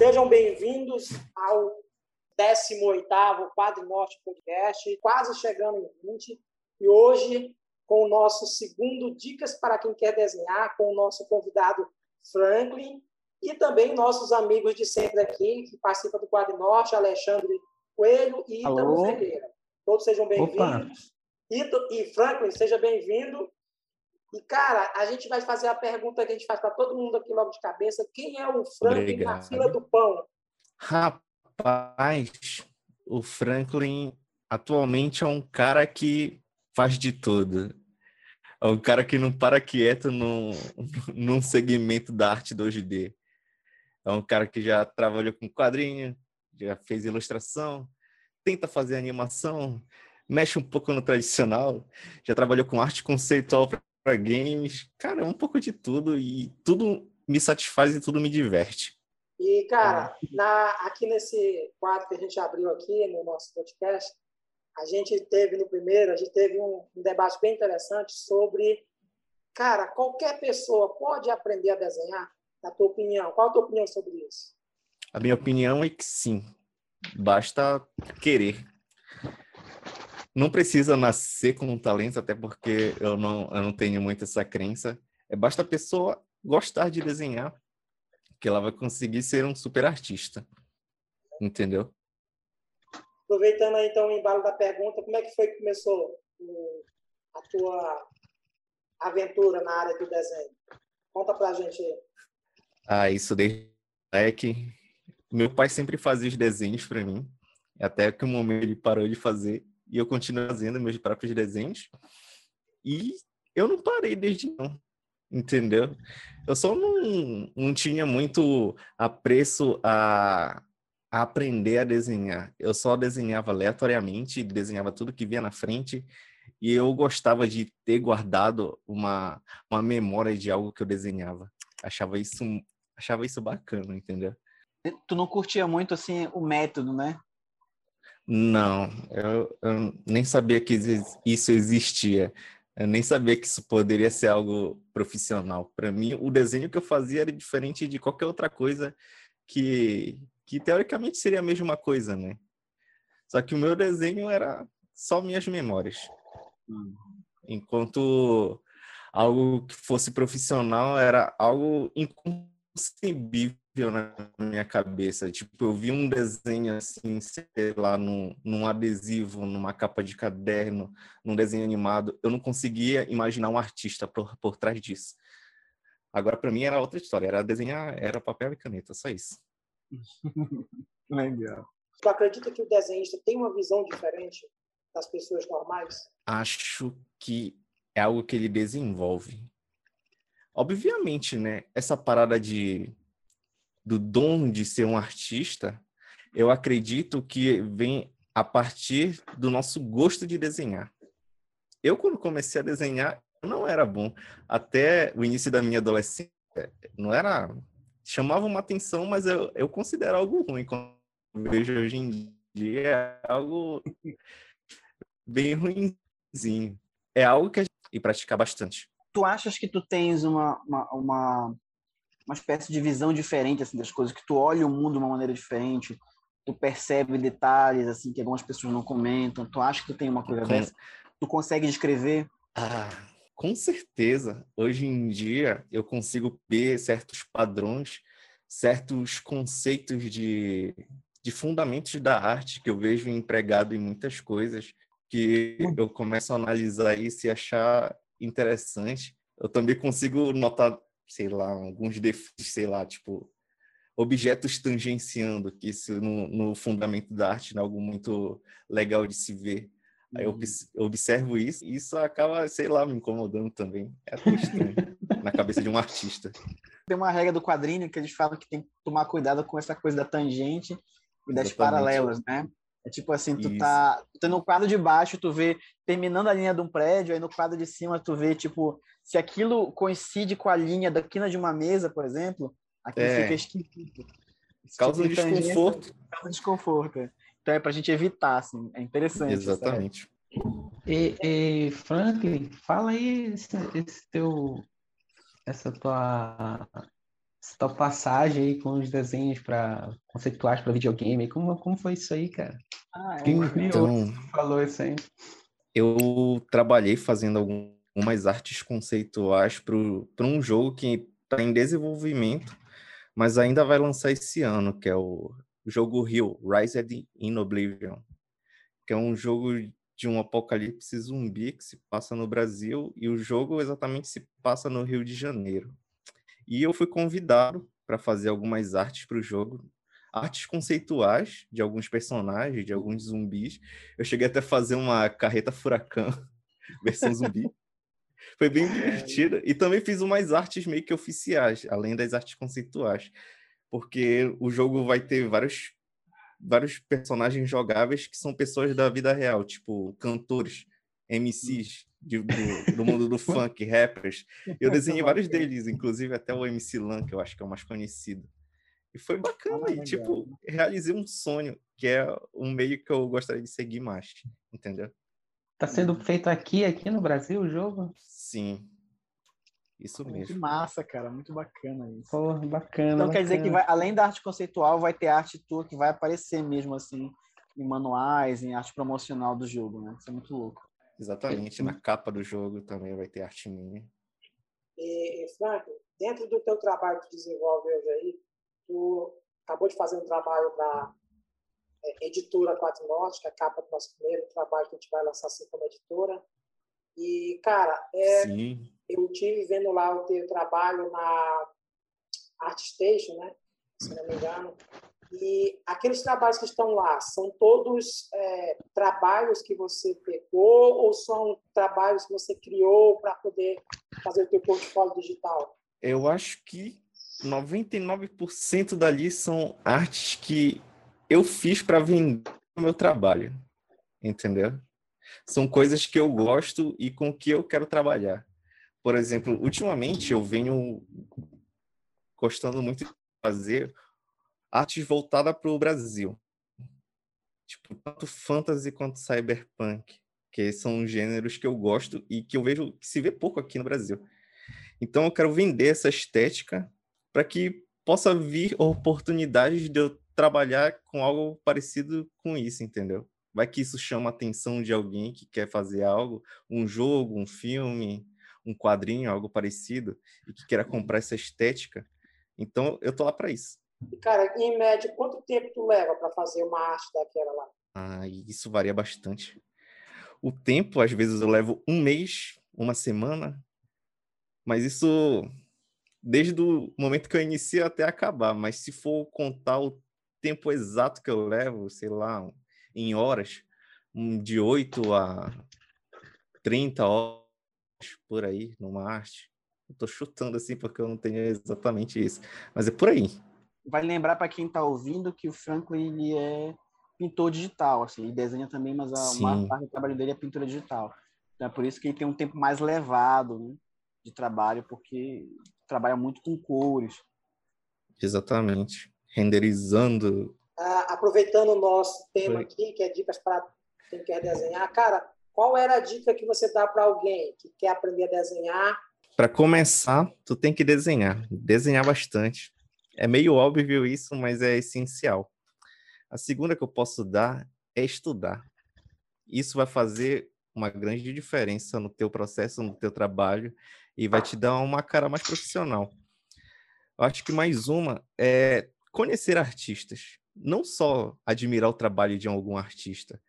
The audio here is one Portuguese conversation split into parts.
Sejam bem-vindos ao 18º Quadro Norte Podcast, quase chegando em 20, e hoje com o nosso segundo Dicas para quem quer desenhar, com o nosso convidado Franklin, e também nossos amigos de sempre aqui, que participam do Quadro Norte, Alexandre Coelho e Ítalo Ferreira. Todos sejam bem-vindos. E Franklin, seja bem-vindo. E, cara, a gente vai fazer a pergunta que a gente faz para todo mundo aqui logo de cabeça: quem é o Franklin Obrigado. na fila do pão? Rapaz, o Franklin atualmente é um cara que faz de tudo. É um cara que não para quieto num, num segmento da arte 2D. É um cara que já trabalhou com quadrinho, já fez ilustração, tenta fazer animação, mexe um pouco no tradicional, já trabalhou com arte conceitual para games, cara, um pouco de tudo e tudo me satisfaz e tudo me diverte. E, cara, na, aqui nesse quadro que a gente abriu aqui no nosso podcast, a gente teve no primeiro, a gente teve um, um debate bem interessante sobre, cara, qualquer pessoa pode aprender a desenhar? Na tua opinião, qual a tua opinião sobre isso? A minha opinião é que sim, basta querer não precisa nascer com um talento, até porque eu não, eu não tenho muito essa crença. É basta a pessoa gostar de desenhar, que ela vai conseguir ser um super artista. Entendeu? Aproveitando aí, então o embalo da pergunta, como é que foi que começou a tua aventura na área do desenho? Conta pra gente aí. Ah, isso desde que meu pai sempre fazia os desenhos para mim, até que o momento ele parou de fazer e eu continuo fazendo meus próprios desenhos. E eu não parei desde então, entendeu? Eu só não, não tinha muito apreço a, a aprender a desenhar. Eu só desenhava aleatoriamente, desenhava tudo que via na frente e eu gostava de ter guardado uma, uma memória de algo que eu desenhava. Achava isso, achava isso bacana, entendeu? Tu não curtia muito assim o método, né? Não, eu, eu, nem sabia que isso existia. Eu nem sabia que isso poderia ser algo profissional. Para mim, o desenho que eu fazia era diferente de qualquer outra coisa que, que teoricamente seria a mesma coisa, né? Só que o meu desenho era só minhas memórias. Enquanto algo que fosse profissional era algo inconcebível na minha cabeça. Tipo, eu vi um desenho assim, sei lá, num, num adesivo, numa capa de caderno, num desenho animado. Eu não conseguia imaginar um artista por, por trás disso. Agora, para mim, era outra história. Era desenhar, era papel e caneta, só isso. Legal. Tu acredita que o desenhista tem uma visão diferente das pessoas normais? Acho que é algo que ele desenvolve. Obviamente, né? Essa parada de do dom de ser um artista, eu acredito que vem a partir do nosso gosto de desenhar. Eu, quando comecei a desenhar, não era bom. Até o início da minha adolescência, não era. chamava uma atenção, mas eu, eu considero algo ruim. Quando vejo hoje em dia, é algo bem ruimzinho. É algo que a gente e praticar bastante. Tu achas que tu tens uma, uma, uma uma espécie de visão diferente assim das coisas, que tu olha o mundo de uma maneira diferente, tu percebe detalhes assim que algumas pessoas não comentam. Tu acha que tu tem uma coisa com... dessa? Tu consegue descrever? Ah, com certeza. Hoje em dia eu consigo ver certos padrões, certos conceitos de, de fundamentos da arte que eu vejo empregado em muitas coisas que hum. eu começo a analisar isso e achar interessante. Eu também consigo notar sei lá, alguns defeitos, sei lá, tipo, objetos tangenciando, que isso no, no fundamento da arte é algo muito legal de se ver. Aí eu uhum. observo isso e isso acaba, sei lá, me incomodando também. É estranho na cabeça de um artista. Tem uma regra do quadrinho que eles falam que tem que tomar cuidado com essa coisa da tangente e das Exatamente. paralelas, né? É tipo assim, tu tá, tu tá no quadro de baixo, tu vê terminando a linha de um prédio, aí no quadro de cima tu vê, tipo, se aquilo coincide com a linha da quina de uma mesa, por exemplo, aquilo é. fica esquisito. Causa tipo de desconforto. Causa desconforto. É. Então é pra gente evitar, assim, é interessante. Exatamente. E, e, Franklin, fala aí esse, esse teu, essa tua essa passagem aí com os desenhos para conceituais para videogame. Como, como foi isso aí, cara? Ah, é. Quem Então, falou isso aí? eu trabalhei fazendo algumas artes conceituais para um jogo que está em desenvolvimento, mas ainda vai lançar esse ano, que é o jogo Rio, Rise in Oblivion, que é um jogo de um apocalipse zumbi que se passa no Brasil e o jogo exatamente se passa no Rio de Janeiro. E eu fui convidado para fazer algumas artes para o jogo, artes conceituais de alguns personagens, de alguns zumbis. Eu cheguei até a fazer uma carreta furacão, versão zumbi. Foi bem divertido. E também fiz umas artes meio que oficiais, além das artes conceituais. Porque o jogo vai ter vários, vários personagens jogáveis que são pessoas da vida real, tipo cantores, MCs, de, do, do, mundo do funk, rappers. Eu desenhei vários deles, inclusive até o MC Lan, que eu acho que é o mais conhecido. E foi bacana, ah, e tipo, realizei um sonho, que é um meio que eu gostaria de seguir mais, entendeu? Tá sendo feito aqui, aqui no Brasil, o jogo? Sim. Isso mesmo. Muito massa, cara, muito bacana isso. Porra, bacana. Então bacana. quer dizer que vai, além da arte conceitual, vai ter arte tua que vai aparecer mesmo assim em manuais, em arte promocional do jogo, né? Isso é muito louco. Exatamente, na capa do jogo também vai ter arte minha. E, Frank, dentro do teu trabalho que tu desenvolve hoje aí, tu acabou de fazer um trabalho para é, editora Quatro Norte, que é a capa do nosso primeiro trabalho que a gente vai lançar assim como editora. E, cara, é, eu tive vendo lá o teu trabalho na ArtStation, né? Se não me engano. E aqueles trabalhos que estão lá, são todos é, trabalhos que você pegou ou são trabalhos que você criou para poder fazer o teu portfólio digital? Eu acho que 99% dali são artes que eu fiz para vender o meu trabalho, entendeu? São coisas que eu gosto e com que eu quero trabalhar. Por exemplo, ultimamente eu venho gostando muito de fazer artes voltadas para o Brasil. Tipo, tanto fantasy quanto cyberpunk, que são gêneros que eu gosto e que eu vejo que se vê pouco aqui no Brasil. Então eu quero vender essa estética para que possa vir oportunidades de eu trabalhar com algo parecido com isso, entendeu? Vai que isso chama a atenção de alguém que quer fazer algo, um jogo, um filme, um quadrinho, algo parecido, e que queira comprar essa estética. Então, eu tô lá para isso. E, cara, em média, quanto tempo tu leva para fazer uma arte daquela lá? Ah, isso varia bastante. O tempo, às vezes, eu levo um mês, uma semana, mas isso desde o momento que eu inicio até acabar. Mas se for contar o tempo exato que eu levo, sei lá, em horas, de 8 a 30 horas por aí numa arte. Eu tô chutando assim porque eu não tenho exatamente isso, mas é por aí vai lembrar para quem está ouvindo que o Franklin ele é pintor digital, assim, ele desenha também, mas a maior parte do trabalho dele é pintura digital. Então é por isso que ele tem um tempo mais levado né, de trabalho, porque trabalha muito com cores. Exatamente. Renderizando. Ah, aproveitando o nosso tema Foi. aqui, que é dicas para quem quer desenhar, cara, qual era a dica que você dá para alguém que quer aprender a desenhar? Para começar, tu tem que desenhar, desenhar bastante é meio óbvio isso, mas é essencial. A segunda que eu posso dar é estudar. Isso vai fazer uma grande diferença no teu processo, no teu trabalho e vai te dar uma cara mais profissional. Eu acho que mais uma é conhecer artistas, não só admirar o trabalho de algum artista,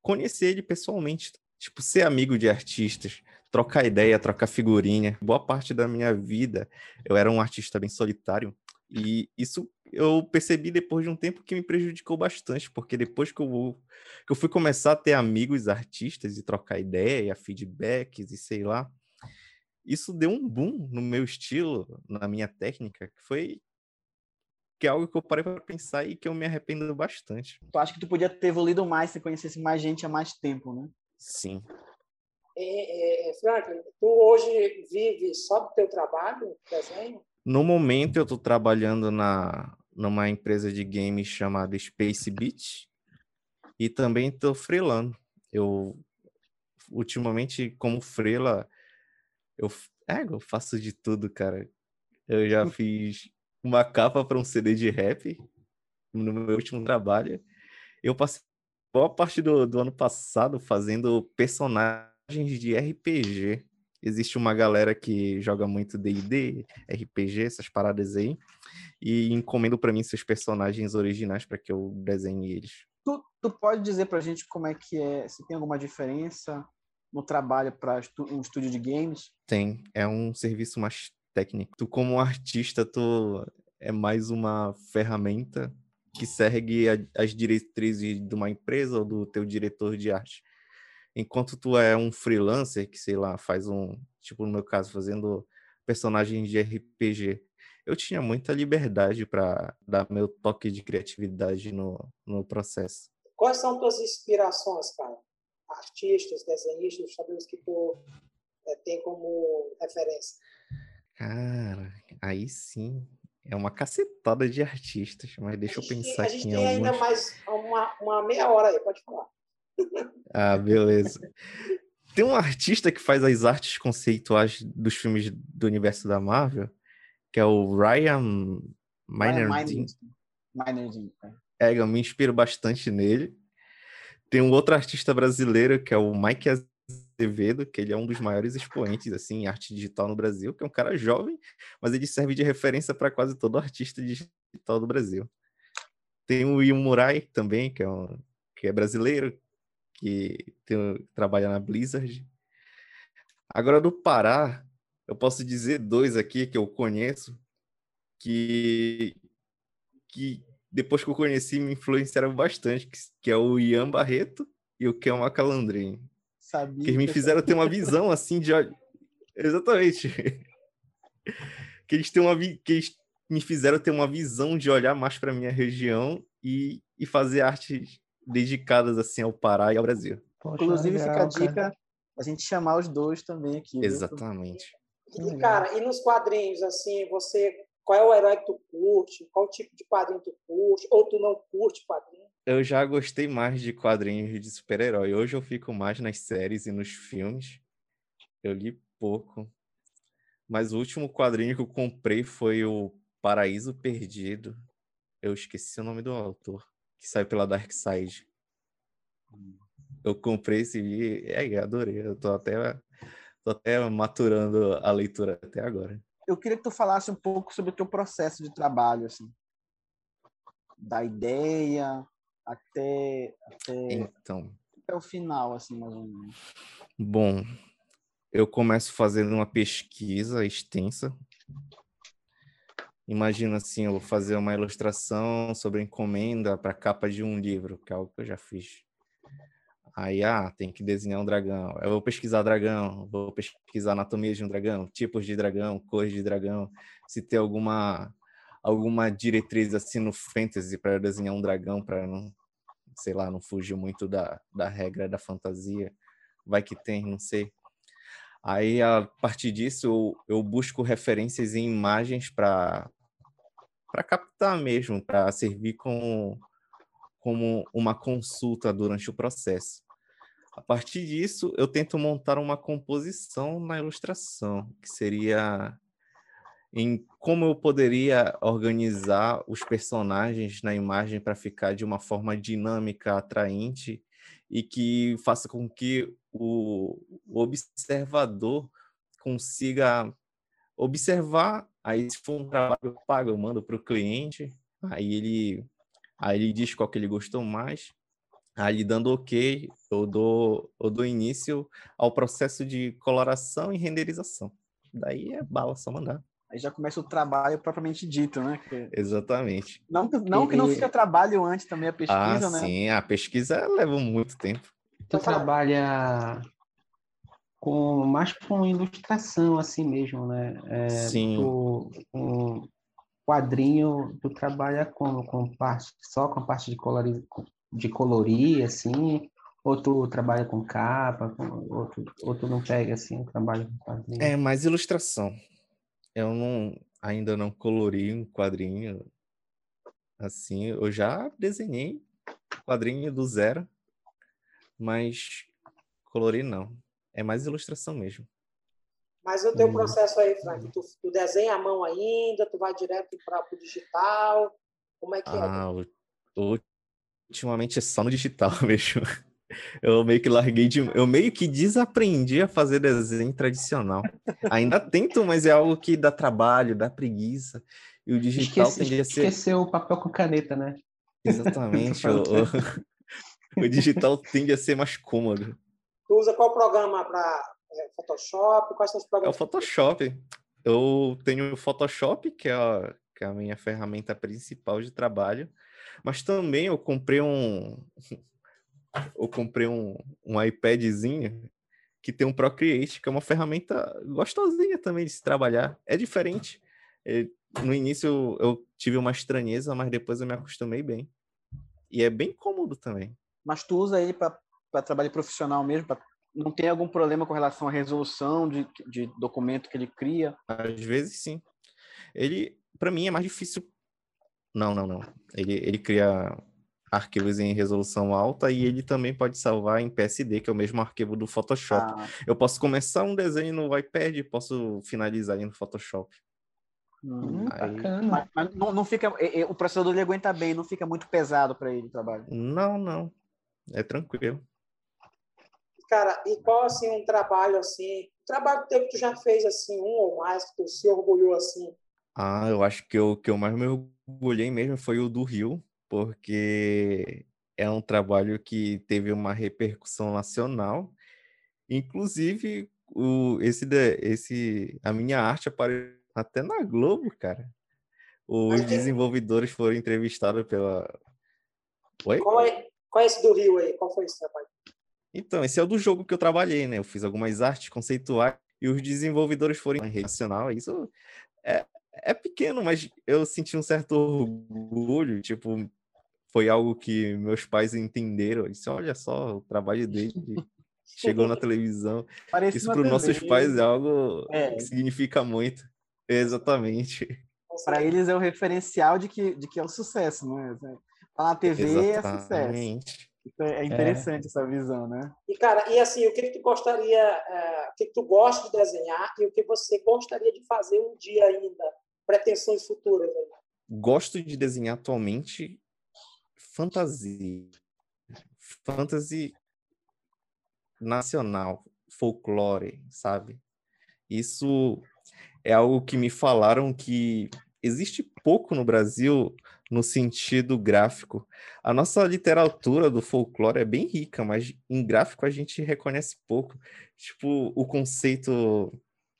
conhecer ele pessoalmente, tipo ser amigo de artistas, trocar ideia, trocar figurinha. Boa parte da minha vida eu era um artista bem solitário, e isso eu percebi depois de um tempo que me prejudicou bastante, porque depois que eu, que eu fui começar a ter amigos artistas e trocar ideia, feedbacks e sei lá, isso deu um boom no meu estilo, na minha técnica, que foi que é algo que eu parei para pensar e que eu me arrependo bastante. Tu acha que tu podia ter evoluído mais se conhecesse mais gente há mais tempo, né? Sim. É, é, Franklin, tu hoje vive só do teu trabalho, desenho? No momento, eu estou trabalhando na, numa empresa de games chamada Space Beat e também estou freelando. Eu, ultimamente, como freela, eu, é, eu faço de tudo, cara. Eu já fiz uma capa para um CD de rap no meu último trabalho. Eu passei boa parte do, do ano passado fazendo personagens de RPG. Existe uma galera que joga muito D&D, RPG, essas paradas aí, e encomendo para mim seus personagens originais para que eu desenhe eles. Tu, tu pode dizer pra gente como é que é, se tem alguma diferença no trabalho para um estúdio de games? Tem, é um serviço mais técnico. Tu como artista, tu é mais uma ferramenta que segue a, as diretrizes de uma empresa ou do teu diretor de arte. Enquanto tu é um freelancer que, sei lá, faz um, tipo no meu caso, fazendo personagens de RPG, eu tinha muita liberdade para dar meu toque de criatividade no, no processo. Quais são tuas inspirações, cara? Artistas, desenhistas, sabemos que tu é, tem como referência. Cara, aí sim, é uma cacetada de artistas, mas deixa eu pensar aqui em alguns. A gente tem ainda mais uma, uma meia hora aí, pode falar. Ah, beleza. Tem um artista que faz as artes conceituais dos filmes do universo da Marvel, que é o Ryan Meinerding. É. é, eu me inspiro bastante nele. Tem um outro artista brasileiro, que é o Mike Azevedo, que ele é um dos maiores expoentes assim, em arte digital no Brasil, que é um cara jovem, mas ele serve de referência para quase todo artista digital do Brasil. Tem o Will Murai também, que é, um, que é brasileiro, que tem, trabalha na Blizzard. Agora, do Pará, eu posso dizer dois aqui que eu conheço, que, que depois que eu conheci me influenciaram bastante, que, que é o Ian Barreto e o Kel Macalandrin. Sabia que me fizeram ter uma visão assim de. Exatamente. que eles têm uma que eles me fizeram ter uma visão de olhar mais para minha região e, e fazer artes dedicadas assim ao Pará e ao Brasil. Poxa, Inclusive legal, fica a dica cara. a gente chamar os dois também aqui. Exatamente. E cara, e nos quadrinhos assim, você qual é o herói que tu curte? Qual tipo de quadrinho tu curte? Ou tu não curte quadrinho? eu já gostei mais de quadrinhos de super-herói. Hoje eu fico mais nas séries e nos filmes. Eu li pouco. Mas o último quadrinho que eu comprei foi o Paraíso Perdido. Eu esqueci o nome do autor, que saiu pela Dark Side. Eu comprei esse e é, adorei. Eu tô até, tô até maturando a leitura até agora. Eu queria que tu falasse um pouco sobre o teu processo de trabalho, assim. Da ideia, até, até, então, até o final, assim, mais ou menos? Bom, eu começo fazendo uma pesquisa extensa. Imagina assim, eu vou fazer uma ilustração sobre encomenda para capa de um livro, que é algo que eu já fiz. Aí, ah, tem que desenhar um dragão. Eu vou pesquisar dragão, vou pesquisar anatomia de um dragão, tipos de dragão, cores de dragão, se tem alguma alguma diretriz assim no fantasy para desenhar um dragão para não sei lá, não fugiu muito da, da regra da fantasia. Vai que tem, não sei. Aí, a partir disso, eu, eu busco referências em imagens para para captar mesmo, para servir como, como uma consulta durante o processo. A partir disso, eu tento montar uma composição na ilustração, que seria em como eu poderia organizar os personagens na imagem para ficar de uma forma dinâmica, atraente e que faça com que o, o observador consiga observar. Aí, se for um trabalho pago, eu mando para o cliente, aí ele, aí ele diz qual que ele gostou mais. Aí, dando ok, eu dou, eu dou início ao processo de coloração e renderização. Daí é bala, só mandar. Aí já começa o trabalho propriamente dito, né? Que... Exatamente. Não, não que não fica trabalho antes também a pesquisa, ah, né? Sim, a pesquisa leva muito tempo. Tu trabalha com mais com ilustração assim mesmo, né? É, sim. Tu, um quadrinho, tu trabalha com, com parte só com a parte de colorir, de colorir assim, ou tu trabalha com capa, com, ou, tu, ou tu não pega assim o trabalho com quadrinho? É mais ilustração eu não ainda não colori um quadrinho assim. Eu já desenhei quadrinho do zero, mas colorir não. É mais ilustração mesmo. Mas o teu hum. processo aí, Frank, tu, tu, desenha a mão ainda, tu vai direto para o digital, como é que é? ah, é? Ultimamente é só no digital mesmo. Eu meio que larguei de. Eu meio que desaprendi a fazer desenho tradicional. Ainda tento, mas é algo que dá trabalho, dá preguiça. E o digital Esqueci, tende a ser. Esqueceu o papel com caneta, né? Exatamente. o, o, o, digital tende a ser mais cômodo. Tu usa qual programa para é, Photoshop? Quais são os programas? É o Photoshop. Eu tenho o Photoshop, que é, a, que é a minha ferramenta principal de trabalho. Mas também eu comprei um, eu comprei um, um iPadzinho que tem um Procreate, que é uma ferramenta gostosinha também de se trabalhar. É diferente. É, no início eu, eu, tive uma estranheza, mas depois eu me acostumei bem. E é bem cômodo também. Mas tu usa ele para trabalho profissional mesmo? Pra... Não tem algum problema com relação à resolução de, de documento que ele cria? Às vezes sim. Ele, para mim, é mais difícil. Não, não, não. Ele, ele cria arquivos em resolução alta e ele também pode salvar em PSD, que é o mesmo arquivo do Photoshop. Ah. Eu posso começar um desenho no iPad e posso finalizar ele no Photoshop. Hum, Aí... Mas, mas não, não, fica, o processador ele aguenta bem, não fica muito pesado para ele o trabalho. Não, não. É tranquilo. Cara, e qual assim um trabalho assim, um trabalho que tu já fez assim, um ou mais que tu se orgulhou assim? Ah, eu acho que o que eu mais me orgulhei mesmo foi o do Rio, porque é um trabalho que teve uma repercussão nacional. Inclusive, o, esse, esse, a minha arte apareceu até na Globo, cara. Os desenvolvedores foram entrevistados pela. Oi? Qual é, qual é esse do Rio aí? Qual foi esse trabalho? Então, esse é o do jogo que eu trabalhei, né? Eu fiz algumas artes conceituais e os desenvolvedores foram em rede nacional. Isso é, é pequeno, mas eu senti um certo orgulho, tipo, foi algo que meus pais entenderam. Disse, olha só, o trabalho dele chegou na televisão. Parece Isso para os nossos pais é algo é. que significa muito. Exatamente. Para eles é o referencial de que, de que é o sucesso, né? Tá na TV Exatamente. é sucesso. É, é interessante é. essa visão, né? E, cara, e assim, o que, que tu gostaria, é, o que, que tu gosta de desenhar e o que você gostaria de fazer um dia ainda? Pretensões futuras aí? Gosto de desenhar atualmente fantasia. Fantasy nacional, folclore, sabe? Isso é algo que me falaram que existe pouco no Brasil no sentido gráfico. A nossa literatura do folclore é bem rica, mas em gráfico a gente reconhece pouco. Tipo, o conceito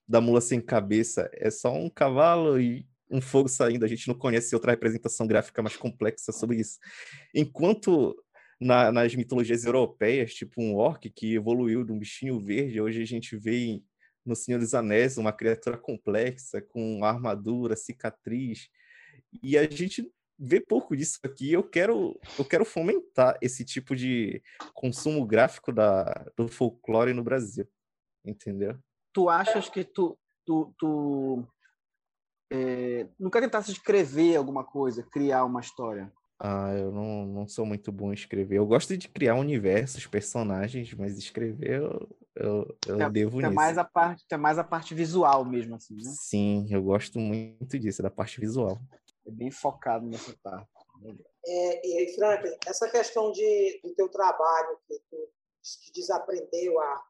da mula sem cabeça é só um cavalo e um fogo saindo, a gente não conhece outra representação gráfica mais complexa sobre isso. Enquanto na, nas mitologias europeias, tipo um orc que evoluiu de um bichinho verde, hoje a gente vê no Senhor dos Anéis uma criatura complexa, com armadura, cicatriz, e a gente vê pouco disso aqui. Eu quero, eu quero fomentar esse tipo de consumo gráfico da, do folclore no Brasil, entendeu? Tu achas que tu, tu, tu é, nunca tentasse escrever alguma coisa, criar uma história? Ah, eu não, não sou muito bom em escrever. Eu gosto de criar universos, personagens, mas escrever eu, eu, eu é, devo é nisso. Mais a parte, é mais a parte visual mesmo, assim, né? Sim, eu gosto muito disso, da parte visual. É bem focado nessa parte. É, e, Frank, essa questão de, do teu trabalho, que tu que desaprendeu a,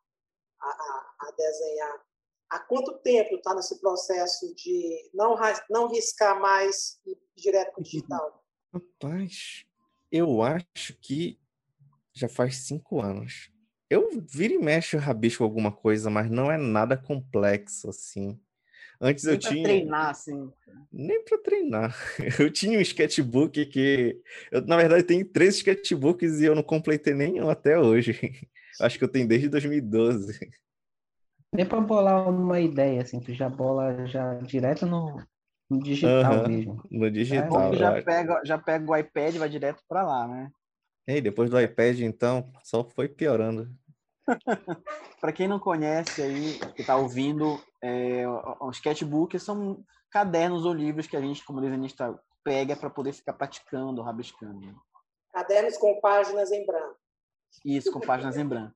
a, a desenhar, há quanto tempo está nesse processo de não, não riscar mais e ir direto para o digital? Rapaz, eu acho que já faz cinco anos. Eu viro e mexo rabisco alguma coisa, mas não é nada complexo assim. Antes Nem eu tinha. treinar, assim. Nem para treinar. Eu tinha um sketchbook que. Eu, na verdade, tenho três sketchbooks e eu não completei nenhum até hoje. Acho que eu tenho desde 2012. Nem para bolar uma ideia, assim, tu já bola já direto no, no digital uhum, mesmo. No digital. É, já, pega, já pega o iPad e vai direto para lá, né? E depois do iPad, então, só foi piorando. Para quem não conhece aí, que está ouvindo, é, os sketchbooks são cadernos ou livros que a gente, como desenhista, pega para poder ficar praticando, rabiscando. Cadernos com páginas em branco. Isso, com páginas em branco.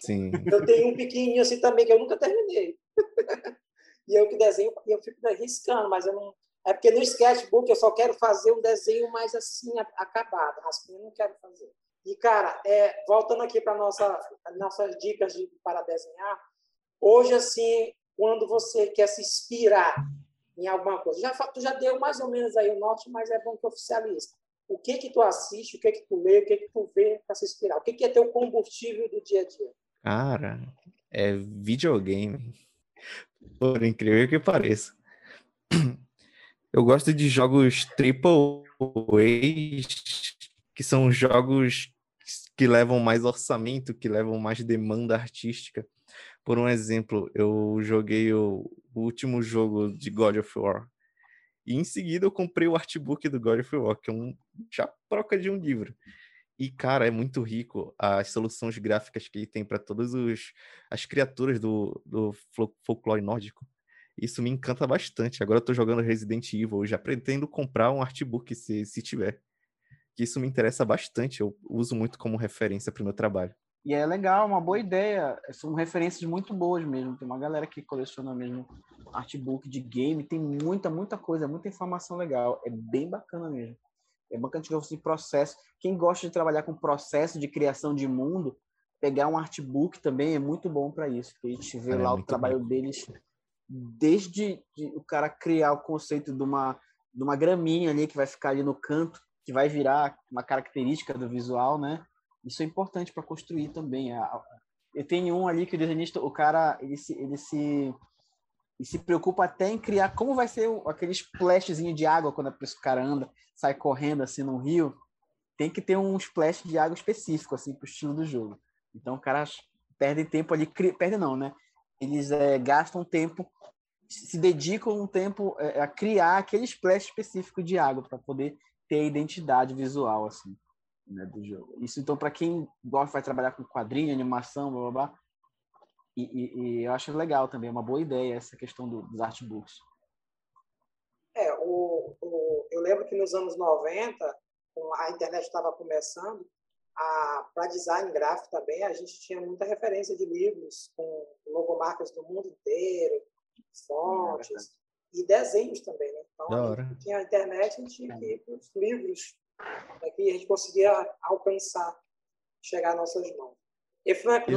Sim. Eu tenho um pequenininho assim também que eu nunca terminei. e eu que desenho, eu fico riscando, mas eu não. É porque no sketchbook eu só quero fazer um desenho mais assim, acabado. Raspinha eu não quero fazer. E, cara, é, voltando aqui para nossa, nossas dicas de, para desenhar, hoje, assim, quando você quer se inspirar em alguma coisa, já, tu já deu mais ou menos aí o norte, mas é bom que oficialize. O que que tu assiste, o que que tu lê, o que que tu vê para se inspirar? O que que é teu combustível do dia a dia? Cara, é videogame. Por incrível que pareça. Eu gosto de jogos triple A, que são jogos que levam mais orçamento, que levam mais demanda artística. Por um exemplo, eu joguei o, último jogo de God of War. E em seguida eu comprei o artbook do God of War, que é um chaproca de um livro. E, cara, é muito rico as soluções gráficas que ele tem para todas as criaturas do, do folclore nórdico. Isso me encanta bastante. Agora eu tô jogando Resident Evil, já pretendo comprar um artbook se, se tiver. Que isso me interessa bastante, eu uso muito como referência para o meu trabalho. E é legal, uma boa ideia. São referências muito boas mesmo. Tem uma galera que coleciona mesmo artbook de game, tem muita, muita coisa, muita informação legal. É bem bacana mesmo. É bacana de você processo. Quem gosta de trabalhar com processo de criação de mundo, pegar um artbook também é muito bom para isso. Porque a gente vê é lá o trabalho bom. deles desde o cara criar o conceito de uma, de uma graminha ali que vai ficar ali no canto, que vai virar uma característica do visual, né? Isso é importante para construir também. Eu tenho um ali que o desenhista, o cara, ele se, ele se, ele se preocupa até em criar como vai ser aquele splashzinho de água quando o cara anda, sai correndo assim no rio. Tem que ter um splash de água específico assim para o estilo do jogo. Então, o cara perde tempo ali, perde não, né? Eles é, gastam tempo, se dedicam um tempo é, a criar aquele splash específico de água para poder ter a identidade visual assim né, do jogo. Isso então para quem gosta vai trabalhar com quadrinho, animação, blá blá blá. E, e, e, eu acho legal também, é uma boa ideia essa questão do, dos artbooks. É, o, o, eu lembro que nos anos 90, a internet estava começando, para design gráfico também, a gente tinha muita referência de livros com logomarcas do mundo inteiro, fontes é e desenhos também. Né? Então, tinha a internet, a gente tinha que ir para os livros para que a gente conseguia alcançar, chegar às nossas mãos. E Frank,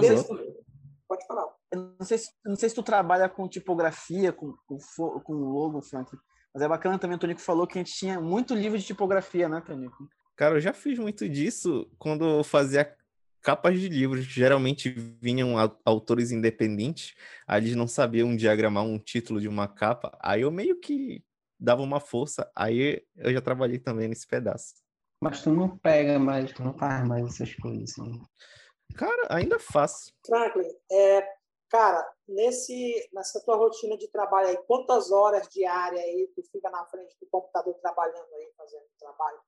pode falar. Eu não sei, se, não sei se tu trabalha com tipografia, com, com, com logo, Frank, mas é bacana também, o Tonico falou que a gente tinha muito livro de tipografia, né, Tonico? Cara, eu já fiz muito disso quando eu fazia capas de livros. Geralmente vinham autores independentes, aí eles não sabiam diagramar um título de uma capa, aí eu meio que dava uma força, aí eu já trabalhei também nesse pedaço. Mas tu não pega mais, tu não faz mais essas coisas assim. Cara, ainda faço. Franklin, é, cara, nesse, nessa tua rotina de trabalho aí, quantas horas diárias aí tu fica na frente do computador trabalhando aí, fazendo trabalho?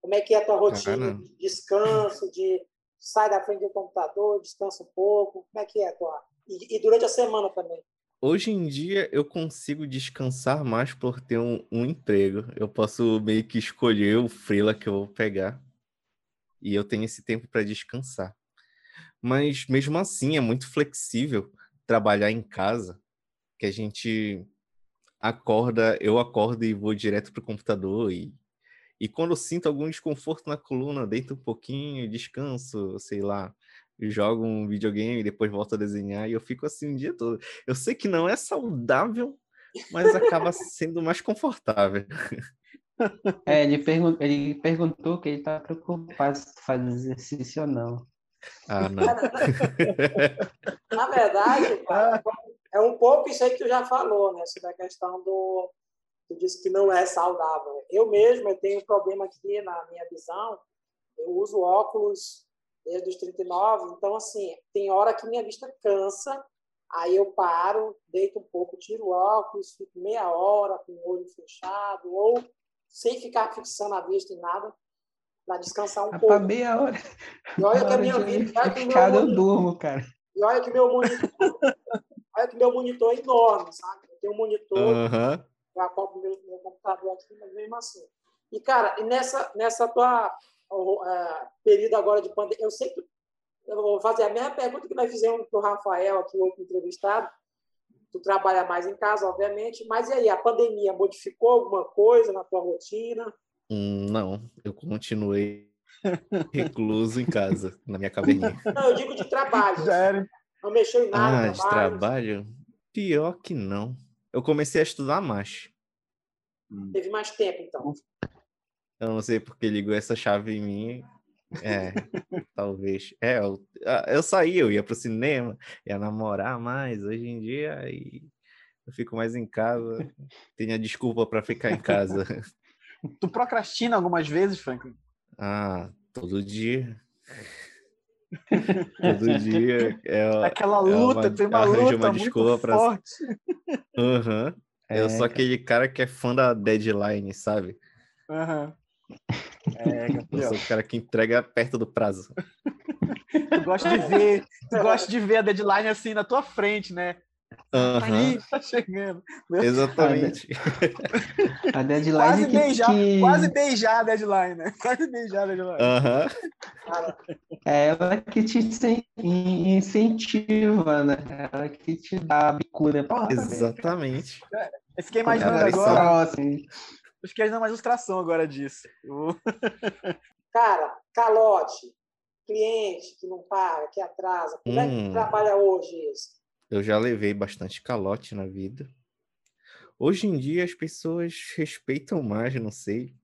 Como é que é a tua rotina Cara. de descanso, de sai da frente do computador, descansa um pouco? Como é que é a tua... E, e durante a semana também? Hoje em dia eu consigo descansar mais por ter um, um emprego. Eu posso meio que escolher o freela que eu vou pegar. E eu tenho esse tempo para descansar. Mas mesmo assim é muito flexível trabalhar em casa, que a gente acorda, eu acordo e vou direto para o computador e e quando eu sinto algum desconforto na coluna, deito um pouquinho, descanso, sei lá, jogo um videogame, depois volto a desenhar e eu fico assim o dia todo. Eu sei que não é saudável, mas acaba sendo mais confortável. É, ele, pergun ele perguntou que ele tá preocupado se faz exercício ou não. Ah, não. Na verdade, cara, é um pouco isso aí que tu já falou, né? Sobre a questão do, tu disse que não é saudável. Eu mesmo eu tenho um problema aqui na minha visão. Eu uso óculos desde os 39, então assim, tem hora que minha vista cansa, aí eu paro, deito um pouco, tiro o óculos, fico meia hora com o olho fechado ou sem ficar fixando a vista em nada para descansar um Rapaz, pouco. meia hora. E olha que a minha vida, olha que meu eu durmo, cara. E olha que meu monitor, olha que meu monitor é enorme, sabe? Eu tenho um monitor uhum eu acoplo meu, meu computador aqui, mas mesmo assim. E, cara, e nessa, nessa tua uh, período agora de pandemia, eu sei que eu vou fazer a mesma pergunta que nós fizemos para o Rafael, aqui, o outro entrevistado. Tu trabalha mais em casa, obviamente, mas e aí, a pandemia modificou alguma coisa na tua rotina? Hum, não, eu continuei recluso em casa, na minha caverninha. Não, eu digo de trabalho. Sério? Não mexeu em nada. Ah, de trabalho? Pior que não. Eu comecei a estudar mais. Teve mais tempo, então. Eu não sei porque ligou essa chave em mim. É, talvez. É, eu, ah, eu saí, eu ia pro cinema, ia namorar mais. Hoje em dia, aí eu fico mais em casa. Tenho a desculpa para ficar em casa. Tu procrastina algumas vezes, Franklin? Ah, todo dia. todo dia. É, Aquela luta, é uma, tem uma luta uma muito pra- forte. Aham. É, eu sou aquele cara que é fã da deadline, sabe? Aham. É, Eu Gabriel. sou o cara que entrega perto do prazo. Tu gosta de ver, tu gosta de ver a deadline assim na tua frente, né? Tá aí, tá chegando. exatamente. A deadline Quase que, beijar, que quase beijar a deadline, né? Quase beijar a deadline. Cara, é ela que te incen- in- incentiva, né? Ela que te dá a bicuda. Porra, Exatamente. Eu fiquei imaginando isso é- agora, próximo. eu fiquei imaginando uma ilustração agora disso. Eu- cara, calote, cliente que não paga, que atrasa. Como é que Hum. trabalha hoje isso? Eu já levei bastante calote na vida. Hoje em dia as pessoas respeitam mais, não sei.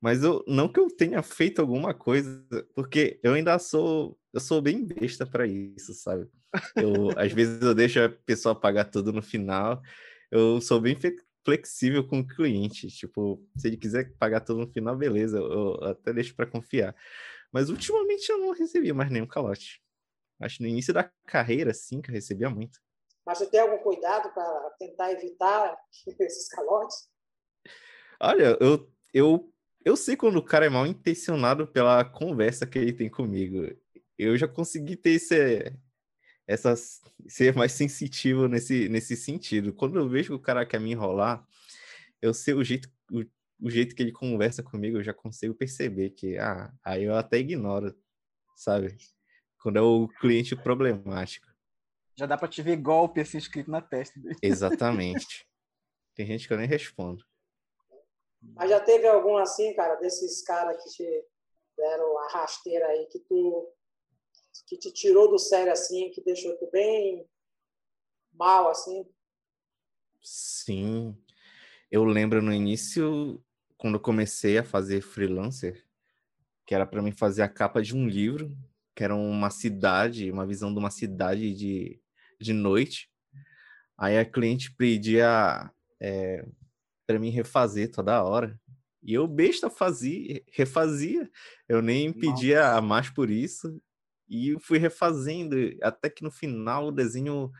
Mas eu não que eu tenha feito alguma coisa, porque eu ainda sou, eu sou bem besta para isso, sabe? Eu, às vezes eu deixo a pessoa pagar tudo no final. Eu sou bem flexível com o cliente, tipo, se ele quiser pagar tudo no final, beleza, eu, eu até deixo para confiar. Mas ultimamente eu não recebi mais nenhum calote. Acho no início da carreira, sim, que eu recebia muito. Mas você tem algum cuidado para tentar evitar esses calotes? Olha, eu, eu, eu sei quando o cara é mal intencionado pela conversa que ele tem comigo. Eu já consegui ter esse, essa, ser mais sensitivo nesse, nesse sentido. Quando eu vejo que o cara quer me enrolar, eu sei o jeito, o, o jeito que ele conversa comigo, eu já consigo perceber que, ah, aí eu até ignoro, sabe? Quando é o cliente problemático. Já dá pra te ver golpe assim escrito na testa. Exatamente. Tem gente que eu nem respondo. Mas já teve algum assim, cara, desses caras que te deram a rasteira aí, que tu que te tirou do sério assim, que deixou tu bem mal assim? Sim, eu lembro no início, quando eu comecei a fazer freelancer, que era para mim fazer a capa de um livro, que era uma cidade, uma visão de uma cidade de, de noite. Aí a cliente pedia é, para mim refazer toda hora. E eu besta fazia, refazia. Eu nem pedia mais por isso. E fui refazendo, até que no final o desenho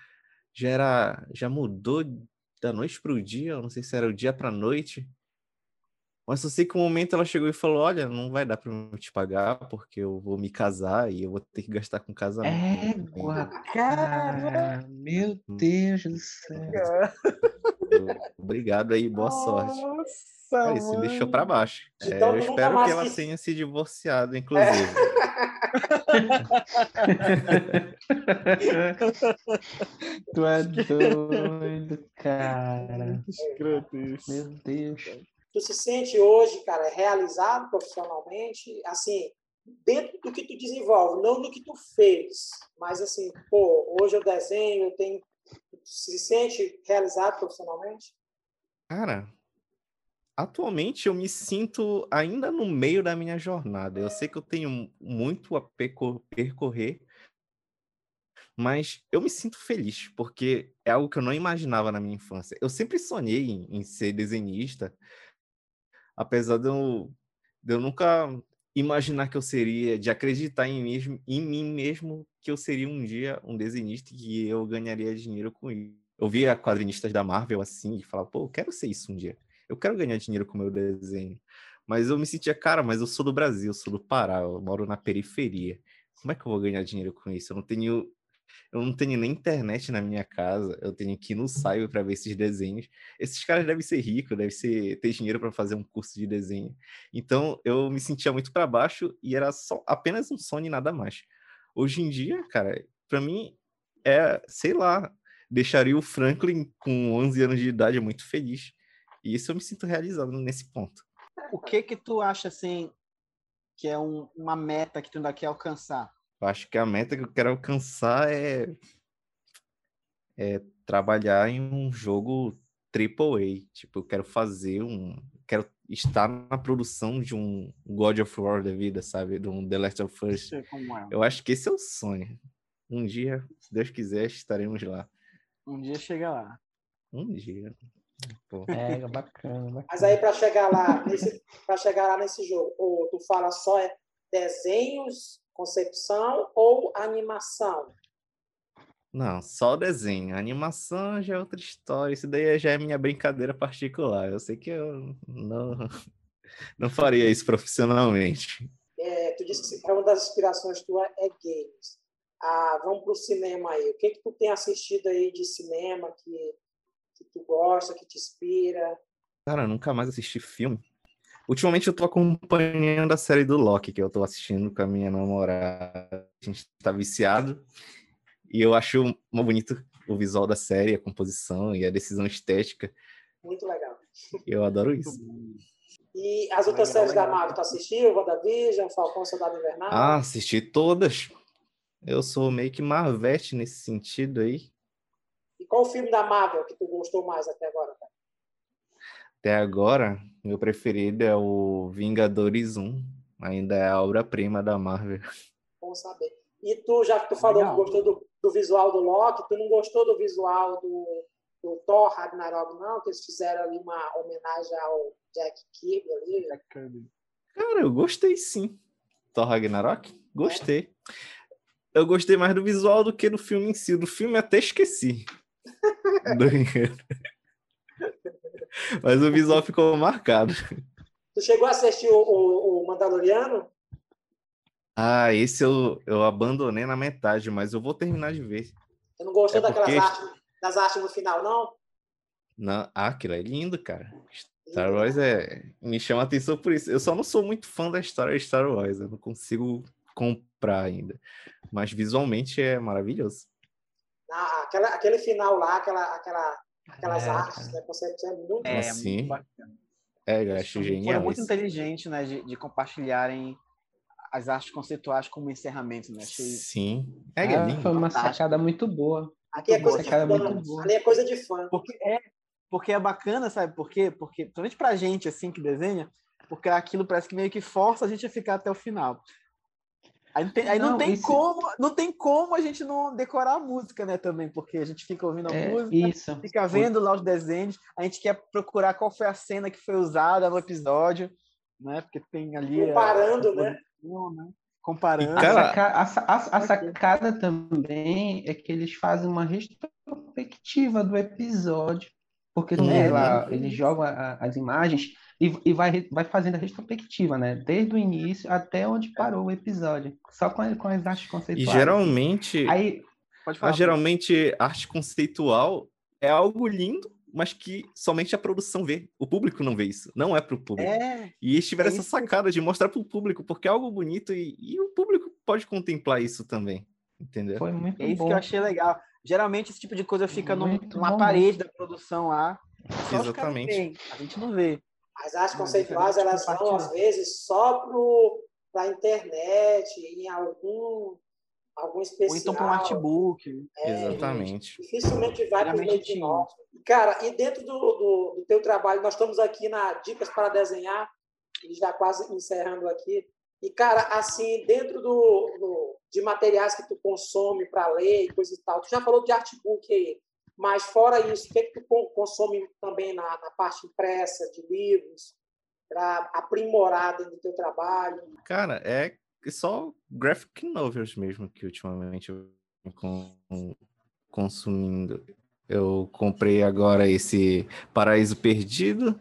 já era, já mudou da noite para o dia, eu não sei se era o dia para a noite. Mas eu sei que um momento ela chegou e falou: Olha, não vai dar para eu te pagar porque eu vou me casar e eu vou ter que gastar com casamento. Égua, cara. Meu Deus do céu. Obrigado aí, boa sorte. Nossa, Aí, se deixou para baixo. É, eu espero que ela tenha se divorciado, inclusive. tu é doido, cara. Escroto isso. Meu Deus. Tu se sente hoje, cara, realizado profissionalmente, assim, dentro do que tu desenvolve, não do que tu fez, mas assim, pô, hoje eu desenho, eu tenho tu se sente realizado profissionalmente? Cara, atualmente eu me sinto ainda no meio da minha jornada. Eu sei que eu tenho muito a percor- percorrer, mas eu me sinto feliz, porque é algo que eu não imaginava na minha infância. Eu sempre sonhei em, em ser desenhista, apesar de eu, de eu nunca imaginar que eu seria, de acreditar em, mesmo, em mim mesmo, que eu seria um dia um desenhista que eu ganharia dinheiro com isso. Eu via quadrinistas da Marvel assim e falava, pô, eu quero ser isso um dia. Eu quero ganhar dinheiro com meu desenho. Mas eu me sentia, cara, mas eu sou do Brasil, eu sou do Pará, eu moro na periferia. Como é que eu vou ganhar dinheiro com isso? Eu não tenho eu não tenho nem internet na minha casa, eu tenho que ir no Saiba para ver esses desenhos. Esses caras devem ser ricos, devem ser, ter dinheiro para fazer um curso de desenho. Então eu me sentia muito para baixo e era só apenas um sonho e nada mais. Hoje em dia, cara, para mim é, sei lá, deixaria o Franklin com 11 anos de idade muito feliz. E isso eu me sinto realizado nesse ponto. O que que tu acha assim que é um, uma meta que tu ainda quer alcançar? Eu acho que a meta que eu quero alcançar é, é trabalhar em um jogo AAA. Tipo, eu quero fazer um. Quero estar na produção de um God of War da vida, sabe? De um The Last of Us. É. Eu acho que esse é o sonho. Um dia, se Deus quiser, estaremos lá. Um dia chega lá. Um dia. Pô. É, bacana, bacana. Mas aí para chegar lá, para chegar lá nesse jogo, ou tu fala só é desenhos, concepção ou animação? Não, só o desenho. Animação já é outra história. Isso daí já é minha brincadeira particular. Eu sei que eu não, não faria isso profissionalmente. É, tu disse que é uma das inspirações tua é games. Ah, vamos para o cinema aí. O que que tu tem assistido aí de cinema que, que tu gosta, que te inspira? Cara, eu nunca mais assisti filme. Ultimamente eu tô acompanhando a série do Loki, que eu tô assistindo com a minha namorada. A gente tá viciado. E eu acho muito bonito o visual da série, a composição e a decisão estética. Muito legal. Eu adoro isso. E as outras Legal, séries da legal. Marvel, tu assistiu? WandaVision, Falcão Soldado Invernal? Ah, assisti todas. Eu sou meio que Marvete nesse sentido aí. E qual o filme da Marvel que tu gostou mais até agora? cara? Até agora, meu preferido é o Vingadores 1. Ainda é a obra-prima da Marvel. Bom saber. E tu, já que tu falou Legal. que gostou do, do visual do Loki, tu não gostou do visual do, do Thor Ragnarok, não? Que eles fizeram ali uma homenagem ao Jack Kirby ali. Cara, eu gostei sim. Thor Ragnarok? Gostei. Eu gostei mais do visual do que do filme em si. Do filme até esqueci. Do. Mas o visual ficou marcado. Tu chegou a assistir o, o, o Mandaloriano? Ah, esse eu, eu abandonei na metade, mas eu vou terminar de ver. Tu não gostou É daquelas porque- artes, das artes no final, não? Não, ah, aquilo é lindo, cara. Star Wars é, me chama a atenção por isso. Eu só não sou muito fã da história de Star Wars, eu não consigo comprar ainda. Mas visualmente é maravilhoso. Ah, aquela, aquele final lá, aquela, aquela, aquelas É, artes, né, concepção é muito É, Assim, muito bacana. É, eu acho Foi genial muito isso. inteligente, né, de, de compartilharem as artes conceituais como encerramento, né? Achei Sim. É, Ah, lindo. foi uma sacada muito boa. Aqui é coisa de fã. muito boa. Ali é coisa de fã. Porque é, porque é bacana, sabe por quê? Porque, principalmente pra gente, assim, que desenha, porque aquilo parece que meio que força a gente a ficar até o final. Aí não tem, aí não Não, tem esse- como, não tem como a gente não decorar a música, né, também, porque a gente fica ouvindo a É, música, isso. fica vendo lá os desenhos, a gente quer procurar qual foi a cena que foi usada no episódio, né? Porque tem ali Comparando, a né? né? Comparando. A, Cara- saca- a a- a sacada também é que eles fazem uma retrospectiva do episódio. Porque tu Uhum. vê lá, eles jogam a- a- as imagens e, e vai, vai fazendo a retrospectiva, né? Desde o início até onde parou o episódio. Só com, com as artes E conceituais. geralmente, Aí, Pode falar. geralmente arte conceitual é algo lindo, mas que somente a produção vê. O público não vê isso. Não é pro público. É, E eles tiveram É essa isso. sacada de mostrar pro público, porque é algo bonito e, e o público pode contemplar isso também. Entendeu? foi muito É isso bom. que eu achei legal. Geralmente esse tipo de coisa fica num- numa bom parede da produção lá. Exatamente. a gente não vê. As artes Não, conceituais, elas vão, às vezes, só para a internet, em algum, algum especial. Ou então para um artbook. É, Exatamente. Dificilmente vai para os Geralmente meios de nós. Cara, e dentro do, do, do teu trabalho, nós estamos aqui na Dicas para Desenhar, e já quase encerrando aqui. E, cara, assim, dentro do, do- de materiais que tu consome para ler e coisa e tal, tu já falou de artbook aí, mas fora isso, o que, que tu con- consome também na, na parte impressa, de livros, para aprimorar dentro do teu trabalho? Cara, é só graphic novels mesmo que ultimamente eu consumindo. Eu comprei agora esse Paraíso Perdido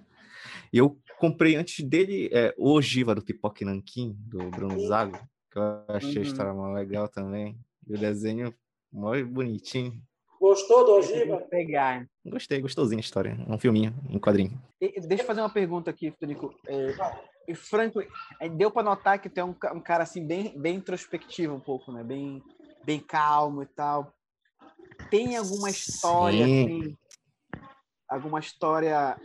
e eu comprei antes dele é, o Ogiva do Pipoque Nanquim, do Bruno Zago, que eu achei a Uhum. história mó legal também. E o desenho mó bonitinho. Gostou do Ogiva? pegar. Gostei, gostosinho a história. É um filminho em quadrinho. E- Deixa eu fazer uma pergunta aqui, Tonico. É, E Franco, deu para notar que tu é um, um, cara assim bem, bem introspectivo um pouco, né? Bem, bem calmo e tal. Tem alguma história, assim, alguma história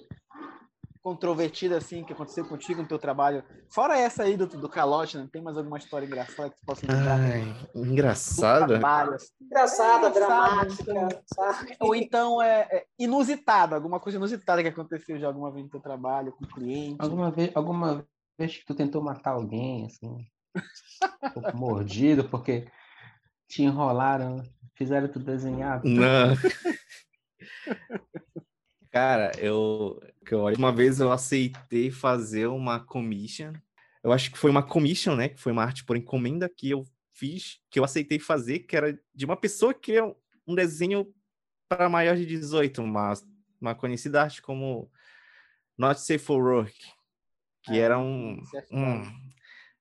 controvertida assim que aconteceu contigo no teu trabalho? Fora essa aí do, do calote, não né? tem mais alguma história engraçada que tu possa lembrar? Ai, engraçada? Trabalho, assim. Engraçada, é, dramática. Então, ou então é, é, inusitada, alguma coisa inusitada que aconteceu já alguma vez no teu trabalho com o cliente. Alguma vez, alguma vez que tu tentou matar alguém, assim, um pouco mordido, porque te enrolaram, fizeram tu desenhar. Não. Cara, eu, uma vez eu aceitei fazer uma commission. Eu acho que foi uma commission, né? Que foi uma arte por encomenda que eu fiz, que eu aceitei fazer, que era de uma pessoa que é um desenho para maior de 18, uma, uma conhecida arte como Not Safe for Work, que é, era um, é um,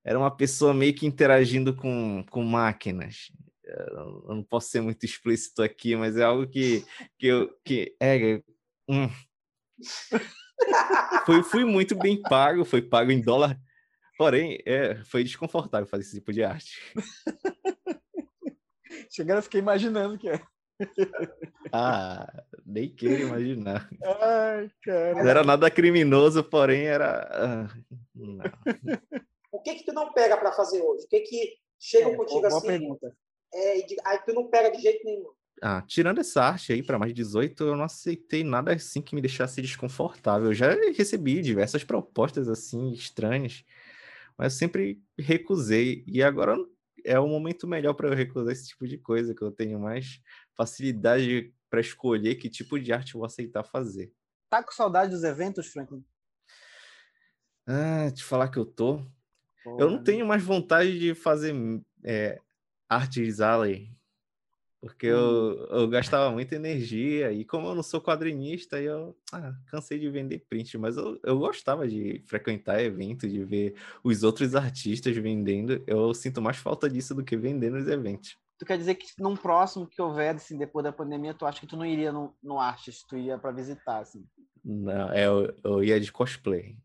era uma pessoa meio que interagindo com, com máquinas. Eu não posso ser muito explícito aqui, mas é algo que, que, eu, que é, Hum. Fui, fui muito bem pago, foi pago em dólar. Porém, é, foi desconfortável fazer esse tipo de arte. Chegando, eu fiquei imaginando que é. Ah, nem queiro imaginar. Ai, cara. Não era nada criminoso, porém era. Ah, o que que tu não pega para fazer hoje? O que que chega é, contigo assim? Pergunta. É, aí tu não pega de jeito nenhum. Ah, tirando essa arte aí para mais de 18, eu não aceitei nada assim que me deixasse desconfortável. Eu já recebi diversas propostas assim estranhas, mas eu sempre recusei. E agora é o momento melhor para eu recusar esse tipo de coisa, que eu tenho mais facilidade para escolher que tipo de arte eu vou aceitar fazer. Tá com saudade dos eventos, Franklin? Ah, te falar que eu tô. eu não tenho mais vontade de fazer é, artes alley porque eu, uhum. eu gastava muita energia e como eu não sou quadrinista, eu ah, cansei de vender print, mas eu, eu gostava de frequentar eventos, de ver os outros artistas vendendo. Eu sinto mais falta disso do que vender nos eventos. Tu quer dizer que num próximo que houver, assim, depois da pandemia, tu acha que tu não iria no, no Artes, tu ia para visitar, assim? Não, é, eu, eu ia de cosplay.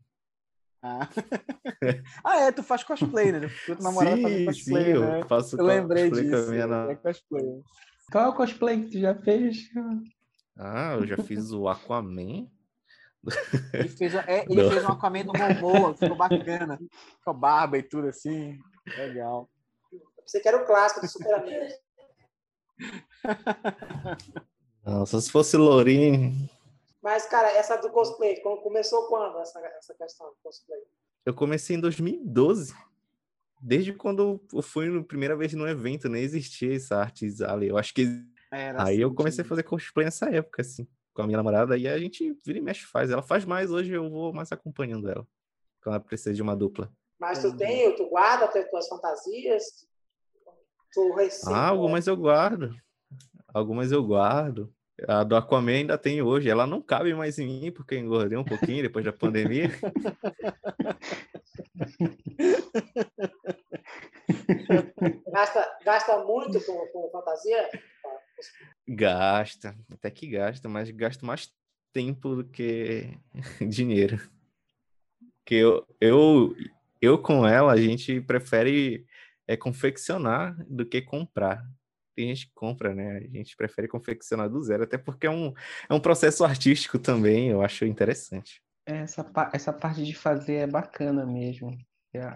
Ah. ah, é, tu faz cosplay, né? Tu namorada sim, cosplay, sim, né? eu faço eu lembrei disso. Com a minha... É cosplay. Qual é o cosplay que tu já fez? Ah, eu já fiz o Aquaman. Ele fez, é, ele fez um Aquaman do Momoa, ficou bacana. Com a barba e tudo assim. Legal. Você quer o clássico do Super Amigos. Nossa, se fosse Lourinho. Mas, cara, essa do cosplay, começou quando essa, essa questão do cosplay? Eu comecei em 2012 desde quando eu fui na primeira vez num evento, nem existia essa arte ali. Eu acho que. Era aí assim, eu comecei a fazer cosplay nessa época, assim, com a minha namorada, e a gente vira e mexe faz. Ela faz mais, hoje eu vou mais acompanhando ela. Quando ela precisa de uma dupla. Mas tu tem, tu guarda as tuas fantasias? Tu recebe, ah, algumas eu guardo. Algumas eu guardo. A do Aquaman ainda tem hoje. Ela não cabe mais em mim, porque engordei um pouquinho depois da pandemia. gasta, gasta muito com, com fantasia? Gasta, até que gasta, mas gasto mais tempo do que dinheiro. Que eu, eu, eu com ela, a gente prefere é, confeccionar do que comprar tem gente que compra, né? A gente prefere confeccionar do zero, até porque é um, é um processo artístico também, eu acho interessante. Essa, essa parte de fazer é bacana mesmo.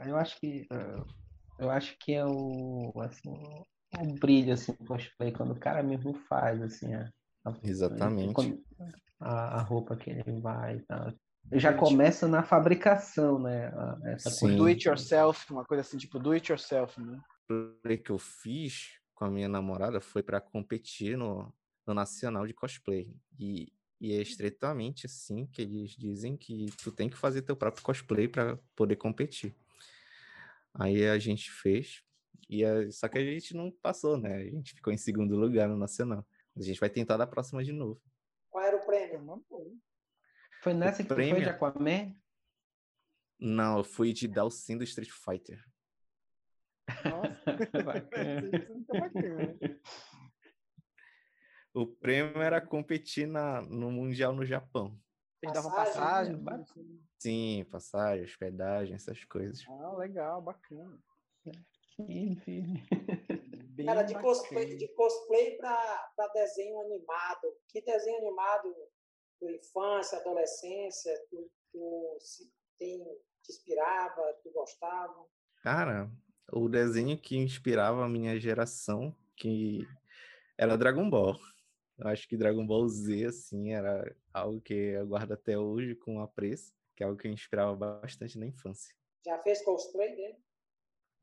Eu acho que eu acho que é o assim o brilho assim cosplay quando o cara mesmo faz assim a, exatamente a, a, roupa que ele vai e tal. Já começa na fabricação, né? Essa Sim. do it yourself, uma coisa assim tipo do it yourself, né? O que eu fiz com a minha namorada foi para competir no, no Nacional de Cosplay. E, e é estritamente assim que eles dizem que tu tem que fazer teu próprio cosplay para poder competir. Aí a gente fez, e a, só que a gente não passou, né? A gente ficou em segundo lugar no Nacional. A gente vai tentar da próxima de novo. Qual era o prêmio? Foi nessa o que prêmio... foi de Aquaman? Não, eu fui de Dalsin do Street Fighter. Nossa, bacana. O prêmio era competir na, no Mundial no Japão. Eles davam passagem? Passagem, Sim, passagem, hospedagem, essas coisas. Ah, legal, bacana. Sim, sim. Cara, de cosplay, de cosplay para desenho animado. Que desenho animado tua infância, adolescência, tu, tu se, tem, te inspirava, tu gostava? Cara, o desenho que inspirava a minha geração, que era Dragon Ball. Eu acho que Dragon Ball Z, assim, era algo que eu guardo até hoje com apreço, que é algo que me inspirava bastante na infância. Já fez cosplay dele?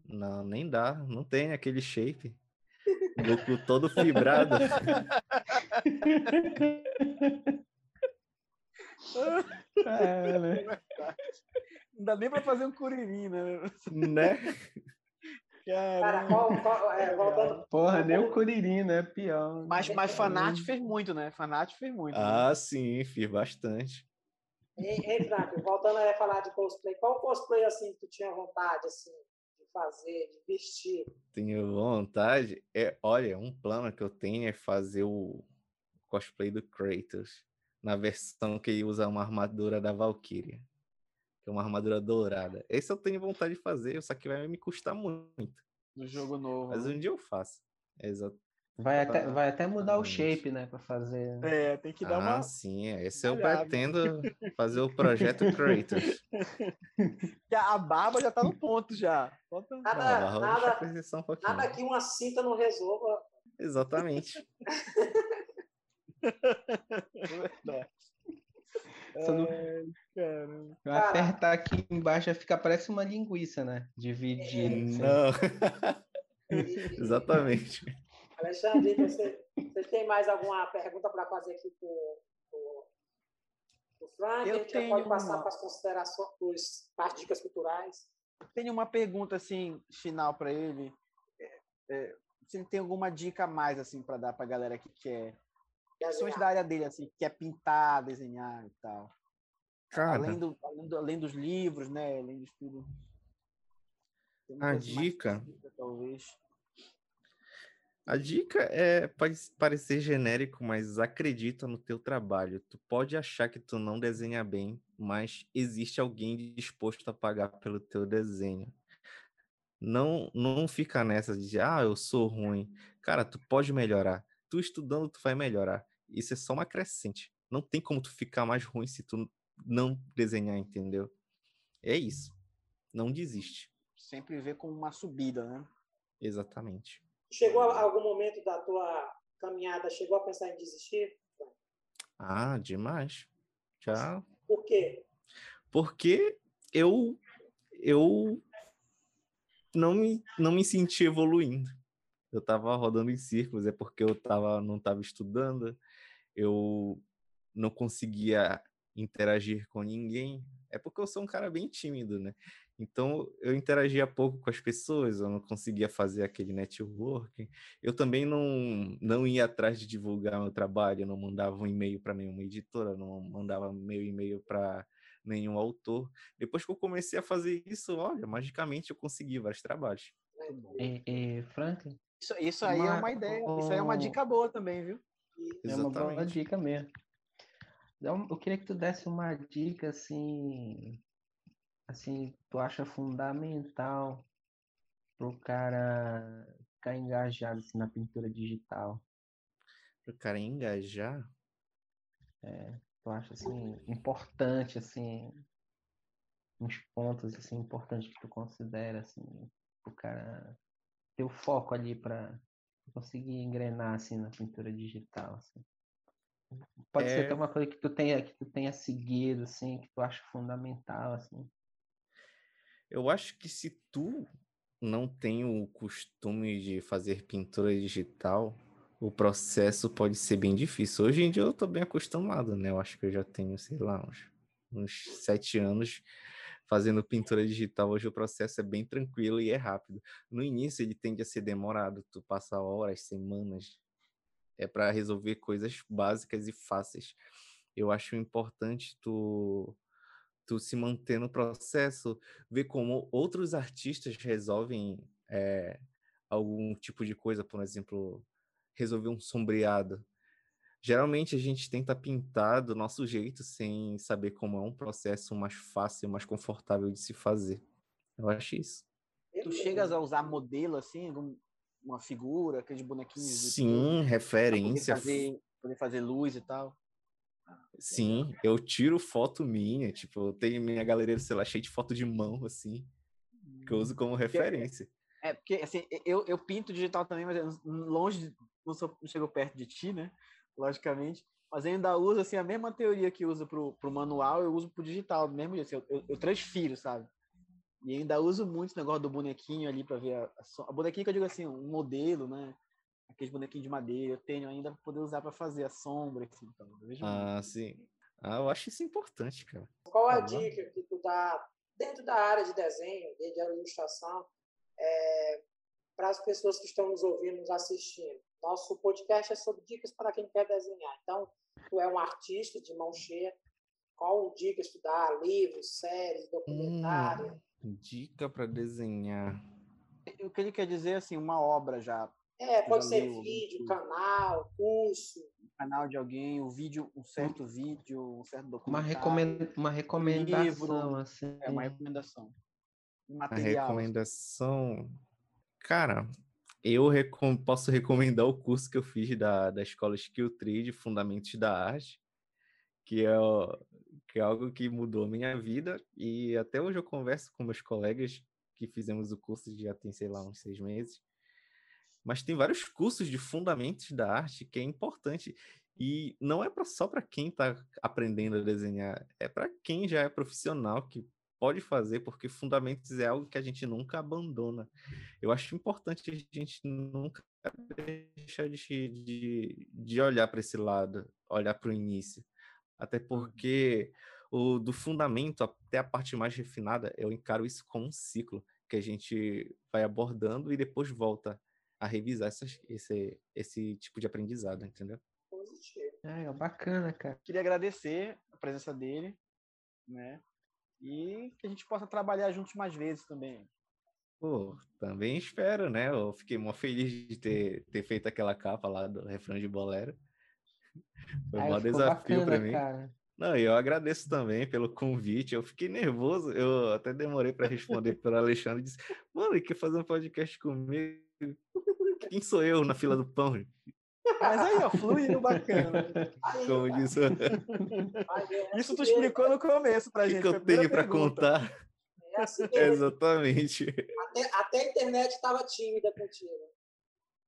Não, nem dá. Não tem aquele shape. Goku todo fibrado. é, né? Não dá nem pra fazer um curirim, né? Né? Cara, qual, qual, é, voltando... Porra, nem o Curirim, né? Pior. Mas, mas Fanat fez muito, né? Fanat fez muito. Ah, né? sim, fiz bastante. Ei Frank, voltando a falar de cosplay, qual cosplay assim que tu tinha vontade assim de fazer, de vestir? Tenho vontade. É, olha, um plano que eu tenho é fazer o cosplay do Kratos na versão que ele usa uma armadura da Valkyria que é uma armadura dourada. Esse eu tenho vontade de fazer, só que vai me custar muito. No jogo novo. Mas né? um dia eu faço. Exato. Vai até, vai até mudar o shape, né, para fazer. É, tem que dar ah, uma. Ah, sim, esse eu pretendo fazer o projeto Kratos. a barba já tá no ponto já. Nada, não, nada, um nada que uma cinta não resolva. Exatamente. Verdade. Só não... Apertar aqui embaixo fica parece uma linguiça, né? Dividir. Assim. Não. Exatamente. Alexandre, você, você tem mais alguma pergunta para fazer aqui para o Frank? Eu a gente tenho pode passar uma... para as considerações, para as dicas culturais. Tenho uma pergunta assim final para ele. É, é, se ele tem alguma dica a mais assim para dar para a galera que quer Principalmente da área dele, assim, que é pintar, desenhar e tal. Cara. Além, do, além, do, além dos livros, né? Além de estudo. A dica. dica. Talvez. A dica é pode parecer genérico, mas acredita no teu trabalho. Tu pode achar que tu não desenha bem, mas existe alguém disposto a pagar pelo teu desenho. Não, não fica nessa de ah, eu sou ruim. Cara, tu pode melhorar tu estudando, tu vai melhorar. Isso é só uma crescente. Não tem como tu ficar mais ruim se tu não desenhar, entendeu? É isso. Não desiste. Sempre vê como uma subida, né? Exatamente. Chegou a algum momento da tua caminhada, chegou a pensar em desistir? Ah, demais. Já. Por quê? Porque eu eu não me, não me senti evoluindo eu estava rodando em círculos, é porque eu tava, não estava estudando, eu não conseguia interagir com ninguém, é porque eu sou um cara bem tímido, né? Então eu interagia pouco com as pessoas, eu não conseguia fazer aquele networking. Eu também não, não ia atrás de divulgar meu trabalho, eu não mandava um e-mail para nenhuma editora, não mandava meu e-mail para nenhum autor. Depois que eu comecei a fazer isso, olha, magicamente eu consegui vários trabalhos. É, é, Franklin, isso, isso aí é uma, é uma ideia, isso aí é uma dica boa também, viu? É uma boa dica mesmo. Então, eu queria que tu desse uma dica assim, assim, tu acha fundamental pro cara ficar engajado assim, na pintura digital. Pro cara engajar? É, tu acha assim importante assim, uns pontos assim importantes que tu considera assim, pro cara ter o foco ali para conseguir engrenar assim na pintura digital assim. Pode é... ser até uma coisa que tu tenha que tu tenha seguido assim, que tu acha fundamental assim. Eu acho que se tu não tem o costume de fazer pintura digital, o processo pode ser bem difícil. Hoje em dia eu tô bem acostumado, né? Eu acho que eu já tenho, sei lá, uns, uns sete anos fazendo pintura digital, hoje o processo é bem tranquilo e é rápido. No início ele tende a ser demorado, tu passa horas, semanas, é para resolver coisas básicas e fáceis. Eu acho importante tu tu se manter no processo, ver como outros artistas resolvem é, algum tipo de coisa, por exemplo, resolver um sombreado. Geralmente a gente tenta pintar do nosso jeito sem saber como é um processo mais fácil, mais confortável de se fazer. Eu acho isso. Tu chegas a usar modelo assim, uma figura, aqueles bonequinhos? Sim, de... referência. Poder fazer, poder fazer luz e tal. Sim, eu tiro foto minha, tipo, eu tenho minha galeria, sei lá, cheia de foto de mão, assim, que eu uso como referência. É, porque, assim, eu, eu pinto digital também, mas longe, não, sou, não chego perto de ti, né? Logicamente. Mas eu ainda uso, assim, a mesma teoria que uso pro, pro manual, eu uso pro digital, mesmo assim, eu, eu, eu transfiro, sabe? E ainda uso muito esse negócio do bonequinho ali para ver a, a, a bonequinho que eu digo assim, um modelo, né? aqueles bonequinhos de madeira, eu tenho ainda para poder usar para fazer a sombra, assim, então, ah, muito. sim. Ah, eu acho isso importante, cara. Qual a tá dica que tu dá dentro da área de desenho, de ilustração, é, para as pessoas que estão nos ouvindo, nos assistindo? Nosso podcast é sobre dicas para quem quer desenhar. Então, tu é um artista de mão cheia. Qual dicas tu dá? Livros, séries, documentário? Hum, dica para desenhar. O que ele quer dizer, assim, uma obra já é, pode ser vídeo, canal, curso. Canal de alguém, um vídeo, um certo vídeo, um certo documentário. Uma, recomenda uma recomendação, livro, assim. É, uma recomendação. Material. A recomendação. Cara, eu recom posso recomendar o curso que eu fiz da, da escola Skill Trade, Fundamentos da Arte, que é, que é algo que mudou a minha vida. E até hoje eu converso com meus colegas que fizemos o curso já tem, sei lá, uns seis meses mas tem vários cursos de fundamentos da arte que é importante e não é pra, só para quem está aprendendo a desenhar, é para quem já é profissional que pode fazer, porque fundamentos é algo que a gente nunca abandona. Eu acho importante a gente nunca deixar de, de, de olhar para esse lado, olhar para o início. Até uhum. porque o do fundamento até a parte mais refinada, eu encaro isso como um ciclo que a gente vai abordando e depois volta a revisar essas, esse, esse tipo de aprendizado, entendeu? É, bacana, cara. Queria agradecer a presença dele, né? E que a gente possa trabalhar juntos mais vezes também. Pô, também espero, né? Eu fiquei muito feliz de ter, ter feito aquela capa lá do refrão de bolero. Foi um desafio para mim. Cara. Não, eu agradeço também pelo convite. Eu fiquei nervoso, eu até demorei para responder para Alexandre. Disse, mano, ele quer fazer um podcast comigo? Quem sou eu na fila do pão? Mas aí, ó, fluiu bacana. Como disse. Isso tu explicou no começo pra gente. O que eu tenho para contar? É assim Exatamente. Até, até, a internet estava tímida contigo.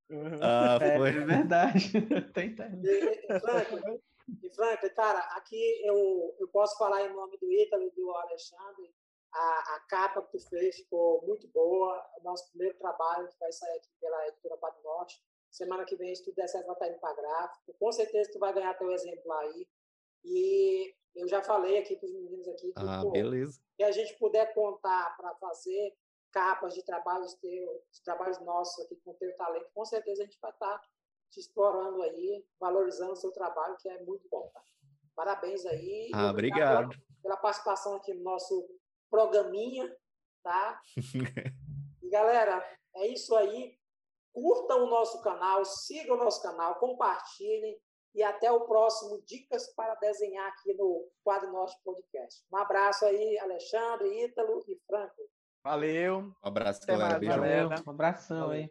Uhum. Ah, é, foi. É verdade. Tem internet. E, Franklin, e Franklin, cara, aqui eu, eu posso falar em nome do Ítalo e do Alexandre a, a, capa que tu fez ficou muito boa. O nosso primeiro trabalho que vai sair aqui pela editora Padre Norte. Semana que vem, se tudo der certo, vai estar indo para gráfico. Com certeza tu vai ganhar teu exemplar aí. E eu já falei aqui para os meninos aqui que, ah, pô, beleza. que a gente puder contar para fazer capas de trabalhos teu, de trabalhos nossos aqui com teu talento, com certeza a gente vai estar te explorando aí, valorizando o seu trabalho, que é muito bom. Tá? Parabéns aí. Ah, obrigado. Pela, pela participação aqui no nosso programinha, tá? e galera, é isso aí. Curtam o nosso canal, sigam o nosso canal, compartilhem e até o próximo Dicas para Desenhar aqui no Quadro Norte Podcast. Um abraço aí, Alexandre, Ítalo e Franco. Valeu. Um abraço, galera. Beijo. Um abração aí.